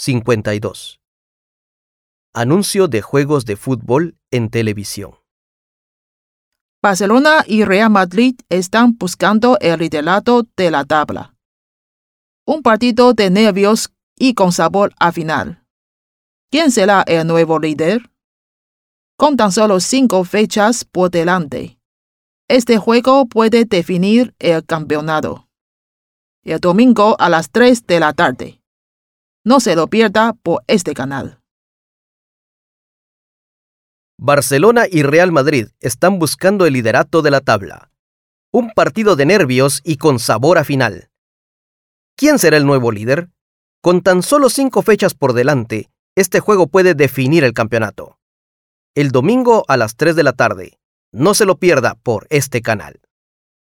52. Anuncio de juegos de fútbol en televisión. Barcelona y Real Madrid están buscando el liderato de la tabla. Un partido de nervios y con sabor a final. ¿Quién será el nuevo líder? Con tan solo cinco fechas por delante, este juego puede definir el campeonato. El domingo a las 3 de la tarde. No se lo pierda por este canal. Barcelona y Real Madrid están buscando el liderato de la tabla. Un partido de nervios y con sabor a final. ¿Quién será el nuevo líder? Con tan solo cinco fechas por delante, este juego puede definir el campeonato. El domingo a las 3 de la tarde. No se lo pierda por este canal.